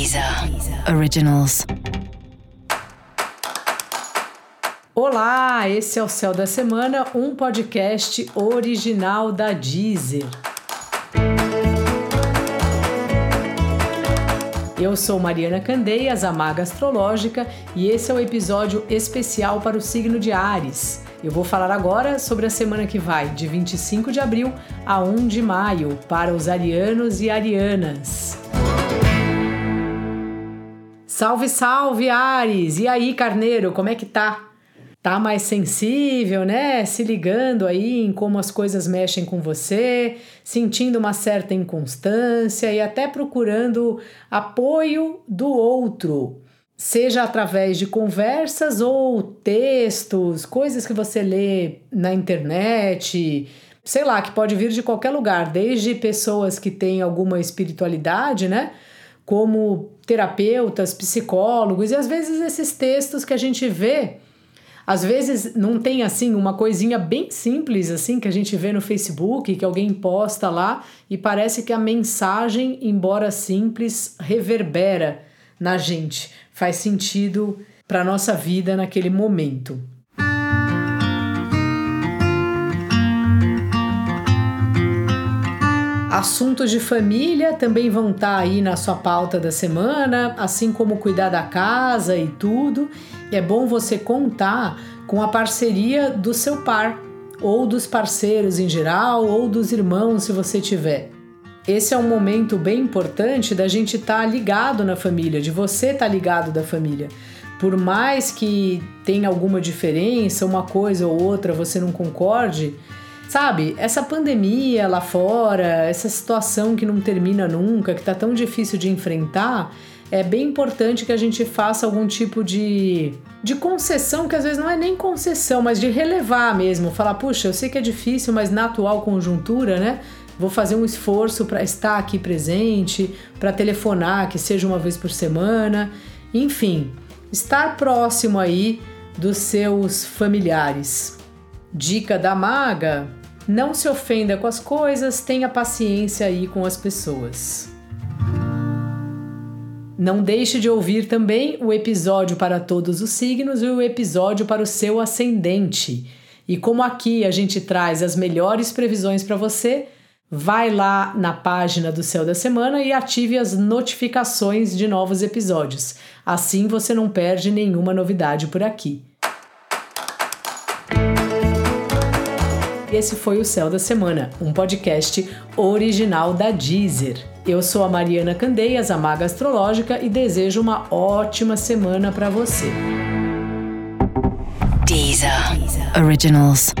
Deezer Originals. Olá, esse é o Céu da Semana, um podcast original da Deezer. Eu sou Mariana Candeias, a Maga Astrológica, e esse é o um episódio especial para o signo de Ares. Eu vou falar agora sobre a semana que vai, de 25 de abril a 1 de maio, para os arianos e arianas. Salve, salve, Ares! E aí, Carneiro, como é que tá? Tá mais sensível, né? Se ligando aí em como as coisas mexem com você, sentindo uma certa inconstância e até procurando apoio do outro, seja através de conversas ou textos, coisas que você lê na internet, sei lá, que pode vir de qualquer lugar, desde pessoas que têm alguma espiritualidade, né? Como terapeutas, psicólogos, e às vezes esses textos que a gente vê, às vezes não tem assim uma coisinha bem simples assim que a gente vê no Facebook, que alguém posta lá e parece que a mensagem, embora simples, reverbera na gente, faz sentido para nossa vida naquele momento. Assuntos de família também vão estar tá aí na sua pauta da semana, assim como cuidar da casa e tudo. É bom você contar com a parceria do seu par, ou dos parceiros em geral, ou dos irmãos, se você tiver. Esse é um momento bem importante da gente estar tá ligado na família, de você estar tá ligado da família. Por mais que tenha alguma diferença, uma coisa ou outra você não concorde, Sabe, essa pandemia lá fora, essa situação que não termina nunca, que tá tão difícil de enfrentar, é bem importante que a gente faça algum tipo de, de concessão, que às vezes não é nem concessão, mas de relevar mesmo. Falar, puxa, eu sei que é difícil, mas na atual conjuntura, né? Vou fazer um esforço para estar aqui presente, para telefonar, que seja uma vez por semana. Enfim, estar próximo aí dos seus familiares. Dica da maga: não se ofenda com as coisas, tenha paciência aí com as pessoas. Não deixe de ouvir também o episódio para todos os signos e o episódio para o seu ascendente. E como aqui a gente traz as melhores previsões para você, vai lá na página do Céu da Semana e ative as notificações de novos episódios. Assim você não perde nenhuma novidade por aqui. Esse foi o Céu da Semana, um podcast original da Deezer. Eu sou a Mariana Candeias, a Maga Astrológica, e desejo uma ótima semana para você. Deezer. Deezer. Originals.